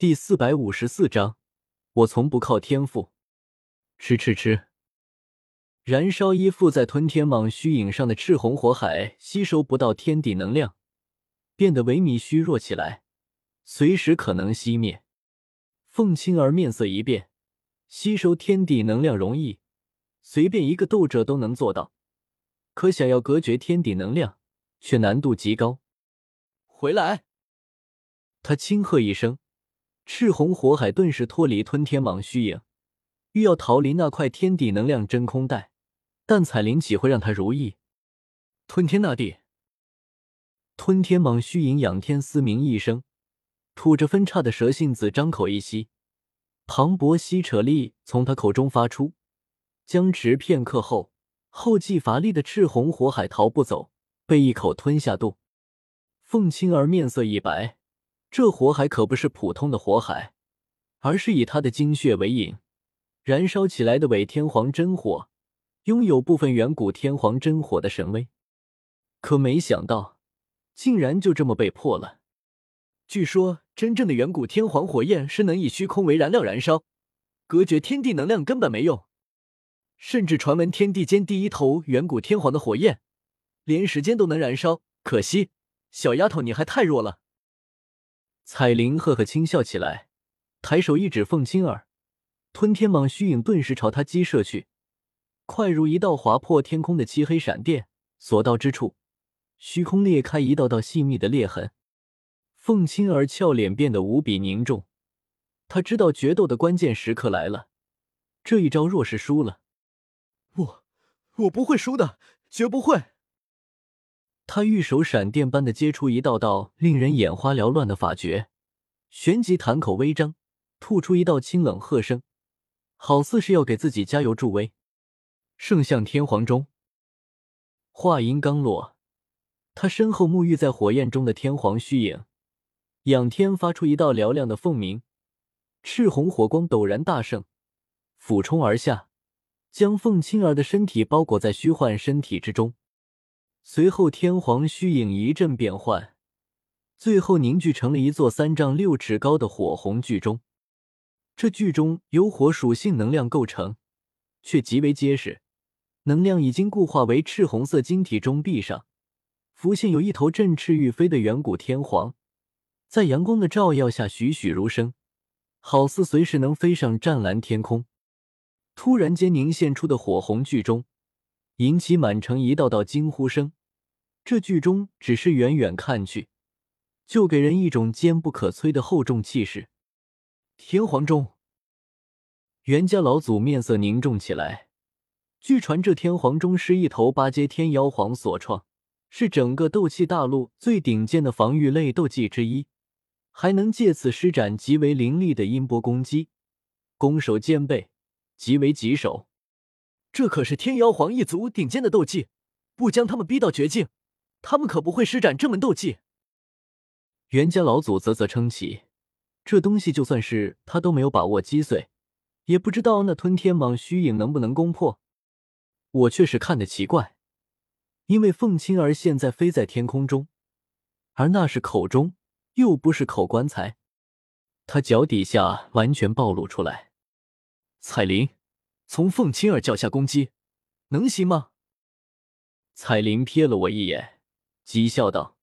第四百五十四章，我从不靠天赋。吃吃吃！燃烧依附在吞天蟒虚影上的赤红火海吸收不到天地能量，变得萎靡虚弱起来，随时可能熄灭。凤青儿面色一变，吸收天地能量容易，随便一个斗者都能做到，可想要隔绝天地能量，却难度极高。回来！他轻喝一声。赤红火海顿时脱离吞天蟒虚影，欲要逃离那块天地能量真空带，但彩铃岂会让他如意？吞天纳地！吞天蟒虚影仰天嘶鸣一声，吐着分叉的蛇信子，张口一吸，磅礴吸扯力从他口中发出。僵持片刻后，后继乏力的赤红火海逃不走，被一口吞下肚。凤青儿面色一白。这火海可不是普通的火海，而是以他的精血为引，燃烧起来的伪天皇真火，拥有部分远古天皇真火的神威。可没想到，竟然就这么被破了。据说，真正的远古天皇火焰是能以虚空为燃料燃烧，隔绝天地能量根本没用。甚至传闻天地间第一头远古天皇的火焰，连时间都能燃烧。可惜，小丫头你还太弱了。彩铃呵呵轻笑起来，抬手一指凤青儿，吞天蟒虚影顿时朝他击射去，快如一道划破天空的漆黑闪电，所到之处，虚空裂开一道道细密的裂痕。凤青儿俏脸变得无比凝重，他知道决斗的关键时刻来了，这一招若是输了，我我不会输的，绝不会。他玉手闪电般的接出一道道令人眼花缭乱的法诀，旋即潭口微张，吐出一道清冷喝声，好似是要给自己加油助威。圣象天皇钟，话音刚落，他身后沐浴在火焰中的天皇虚影，仰天发出一道嘹亮的凤鸣，赤红火光陡然大盛，俯冲而下，将凤青儿的身体包裹在虚幻身体之中。随后，天皇虚影一阵变幻，最后凝聚成了一座三丈六尺高的火红巨钟。这巨钟由火属性能量构成，却极为结实，能量已经固化为赤红色晶体钟壁上，浮现有一头振翅欲飞的远古天皇，在阳光的照耀下栩栩如生，好似随时能飞上湛蓝天空。突然间凝现出的火红巨钟。引起满城一道道惊呼声。这剧中只是远远看去，就给人一种坚不可摧的厚重气势。天皇钟，袁家老祖面色凝重起来。据传，这天皇钟是一头八阶天妖皇所创，是整个斗气大陆最顶尖的防御类斗技之一，还能借此施展极为凌厉的音波攻击，攻守兼备，极为棘手。这可是天妖皇一族顶尖的斗技，不将他们逼到绝境，他们可不会施展这门斗技。袁家老祖啧啧称奇，这东西就算是他都没有把握击碎，也不知道那吞天蟒虚影能不能攻破。我却是看得奇怪，因为凤青儿现在飞在天空中，而那是口中，又不是口棺材，他脚底下完全暴露出来。彩铃。从凤青儿脚下攻击，能行吗？彩铃瞥了我一眼，讥笑道：“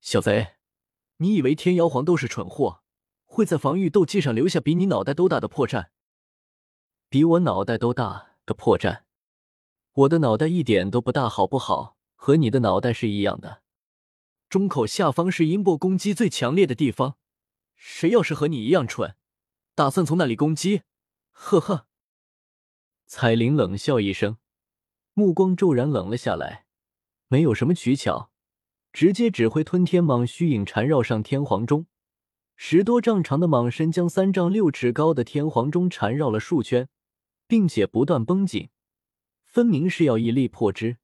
小贼，你以为天妖皇都是蠢货，会在防御斗技上留下比你脑袋都大的破绽？比我脑袋都大的破绽？我的脑袋一点都不大，好不好？和你的脑袋是一样的。中口下方是音波攻击最强烈的地方，谁要是和你一样蠢，打算从那里攻击？呵呵。”彩铃冷笑一声，目光骤然冷了下来，没有什么取巧，直接指挥吞天蟒虚影缠绕上天皇钟，十多丈长的蟒身将三丈六尺高的天皇钟缠绕了数圈，并且不断绷紧，分明是要一力破之。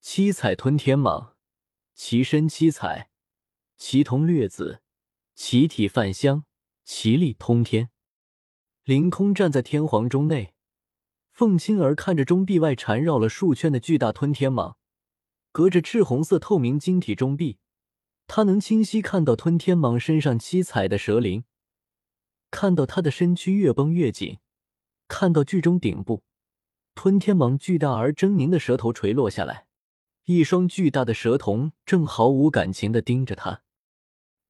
七彩吞天蟒，其身七彩，其瞳略紫，其体泛香，其力通天。凌空站在天皇钟内。凤青儿看着钟壁外缠绕了数圈的巨大吞天蟒，隔着赤红色透明晶体钟壁，他能清晰看到吞天蟒身上七彩的蛇鳞，看到他的身躯越绷越紧，看到剧中顶部吞天蟒巨大而狰狞的舌头垂落下来，一双巨大的蛇瞳正毫无感情的盯着他，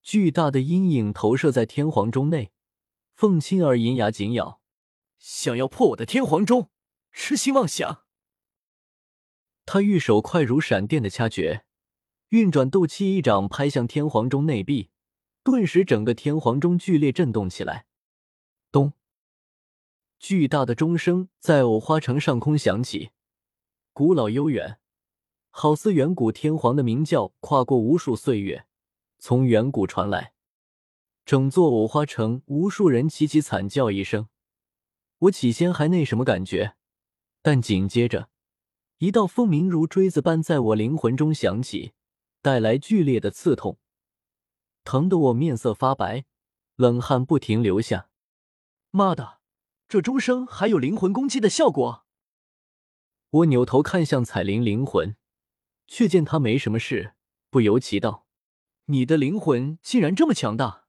巨大的阴影投射在天皇钟内。凤青儿银牙紧咬，想要破我的天皇钟，痴心妄想！他玉手快如闪电的掐诀，运转斗气一掌拍向天皇钟内壁，顿时整个天皇钟剧烈震动起来。咚！巨大的钟声在藕花城上空响起，古老悠远，好似远古天皇的鸣叫，跨过无数岁月，从远古传来。整座藕花城，无数人齐齐惨叫一声。我起先还那什么感觉，但紧接着，一道风鸣如锥子般在我灵魂中响起，带来剧烈的刺痛，疼得我面色发白，冷汗不停流下。妈的，这钟声还有灵魂攻击的效果！我扭头看向彩铃灵魂，却见她没什么事，不由奇道：“你的灵魂竟然这么强大！”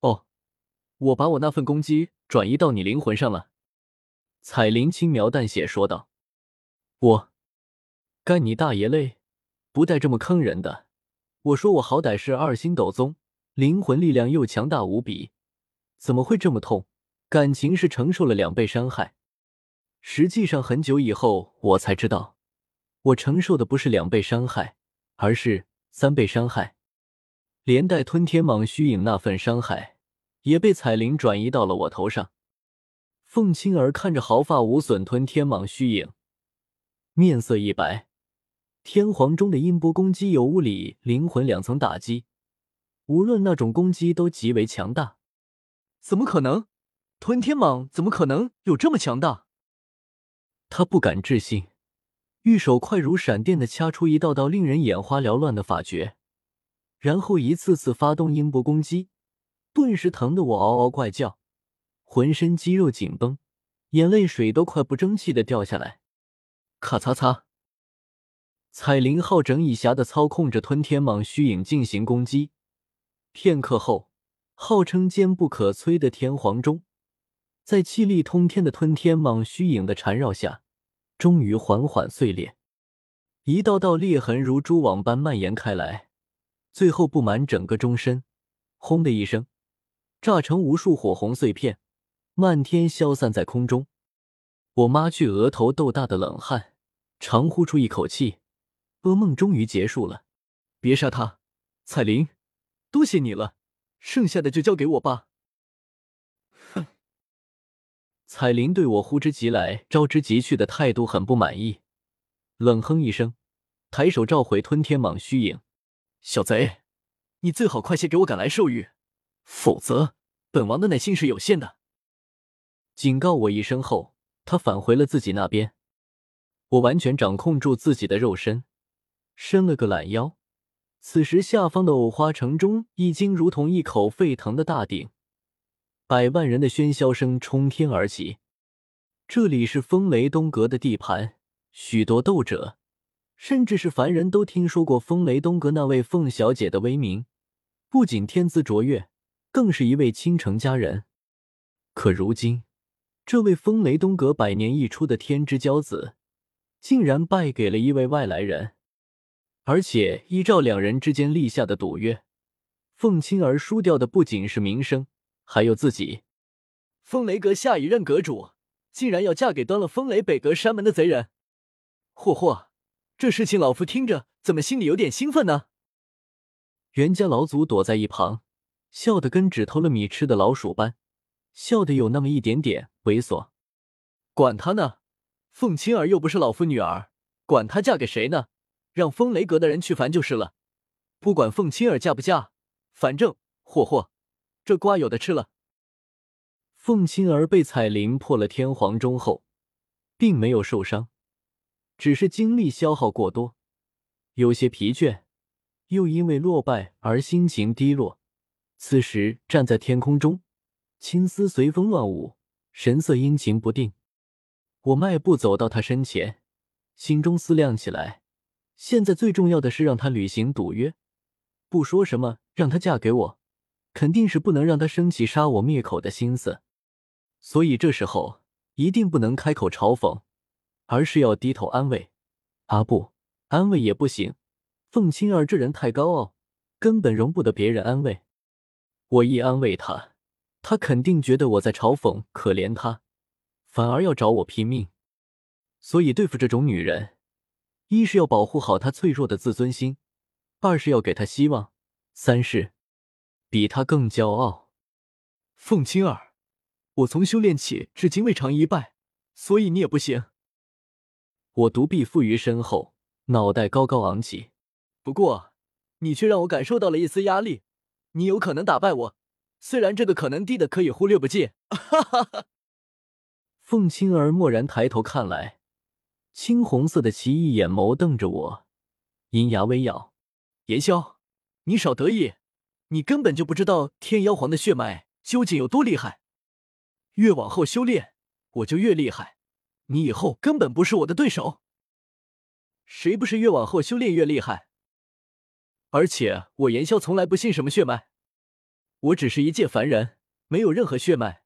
哦，我把我那份攻击转移到你灵魂上了。”彩铃轻描淡写说道。“我干你大爷嘞！不带这么坑人的。我说我好歹是二星斗宗，灵魂力量又强大无比，怎么会这么痛？感情是承受了两倍伤害。实际上很久以后我才知道，我承受的不是两倍伤害，而是三倍伤害。”连带吞天蟒虚影那份伤害，也被彩铃转移到了我头上。凤青儿看着毫发无损吞天蟒虚影，面色一白。天皇中的音波攻击有物理、灵魂两层打击，无论那种攻击都极为强大。怎么可能？吞天蟒怎么可能有这么强大？他不敢置信，玉手快如闪电的掐出一道道令人眼花缭乱的法诀。然后一次次发动音波攻击，顿时疼得我嗷嗷怪叫，浑身肌肉紧绷，眼泪水都快不争气的掉下来。咔嚓嚓，彩铃好整以暇的操控着吞天蟒虚影进行攻击。片刻后，号称坚不可摧的天皇钟，在气力通天的吞天蟒虚影的缠绕下，终于缓缓碎裂，一道道裂痕如蛛网般蔓延开来。最后布满整个钟身，轰的一声，炸成无数火红碎片，漫天消散在空中。我妈去额头豆大的冷汗，长呼出一口气，噩梦终于结束了。别杀他，彩铃，多谢你了，剩下的就交给我吧。哼！彩铃对我呼之即来、招之即去的态度很不满意，冷哼一声，抬手召回吞天蟒虚影。小贼，你最好快些给我赶来兽域，否则本王的耐心是有限的。警告我一声后，他返回了自己那边。我完全掌控住自己的肉身，伸了个懒腰。此时下方的藕花城中已经如同一口沸腾的大鼎，百万人的喧嚣声冲天而起。这里是风雷东阁的地盘，许多斗者。甚至是凡人都听说过风雷东阁那位凤小姐的威名，不仅天资卓越，更是一位倾城佳人。可如今，这位风雷东阁百年一出的天之骄子，竟然败给了一位外来人，而且依照两人之间立下的赌约，凤青儿输掉的不仅是名声，还有自己。风雷阁下一任阁主，竟然要嫁给端了风雷北阁山门的贼人，霍霍！这事情老夫听着怎么心里有点兴奋呢？袁家老祖躲在一旁，笑得跟只偷了米吃的老鼠般，笑得有那么一点点猥琐。管他呢，凤青儿又不是老夫女儿，管她嫁给谁呢？让风雷阁的人去烦就是了。不管凤青儿嫁不嫁，反正霍霍，这瓜有的吃了。凤青儿被彩铃破了天皇钟后，并没有受伤。只是精力消耗过多，有些疲倦，又因为落败而心情低落。此时站在天空中，青丝随风乱舞，神色阴晴不定。我迈步走到他身前，心中思量起来：现在最重要的是让他履行赌约，不说什么让他嫁给我，肯定是不能让他生起杀我灭口的心思，所以这时候一定不能开口嘲讽，而是要低头安慰。啊不，安慰也不行，凤青儿这人太高傲，根本容不得别人安慰。我一安慰他，他肯定觉得我在嘲讽、可怜他，反而要找我拼命。所以对付这种女人，一是要保护好她脆弱的自尊心，二是要给她希望，三是比她更骄傲。凤青儿，我从修炼起至今未尝一败，所以你也不行。我独臂负于身后，脑袋高高昂起。不过，你却让我感受到了一丝压力。你有可能打败我，虽然这个可能低的可以忽略不计。哈哈哈！凤青儿蓦然抬头看来，青红色的奇异眼眸瞪着我，银牙微咬。言萧，你少得意，你根本就不知道天妖皇的血脉究竟有多厉害。越往后修炼，我就越厉害。你以后根本不是我的对手。谁不是越往后修炼越厉害？而且我言萧从来不信什么血脉，我只是一介凡人，没有任何血脉，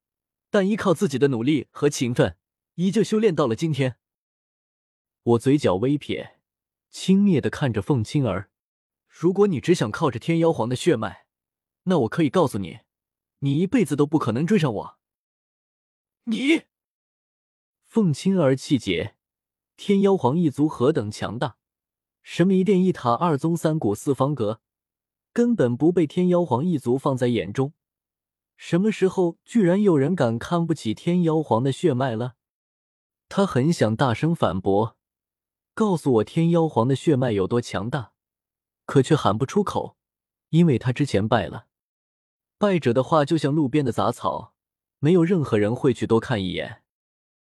但依靠自己的努力和勤奋，依旧修炼到了今天。我嘴角微撇，轻蔑的看着凤青儿。如果你只想靠着天妖皇的血脉，那我可以告诉你，你一辈子都不可能追上我。你，凤青儿气结，天妖皇一族何等强大！什么一殿一塔二宗三谷四方阁，根本不被天妖皇一族放在眼中。什么时候居然有人敢看不起天妖皇的血脉了？他很想大声反驳，告诉我天妖皇的血脉有多强大，可却喊不出口，因为他之前败了。败者的话就像路边的杂草，没有任何人会去多看一眼。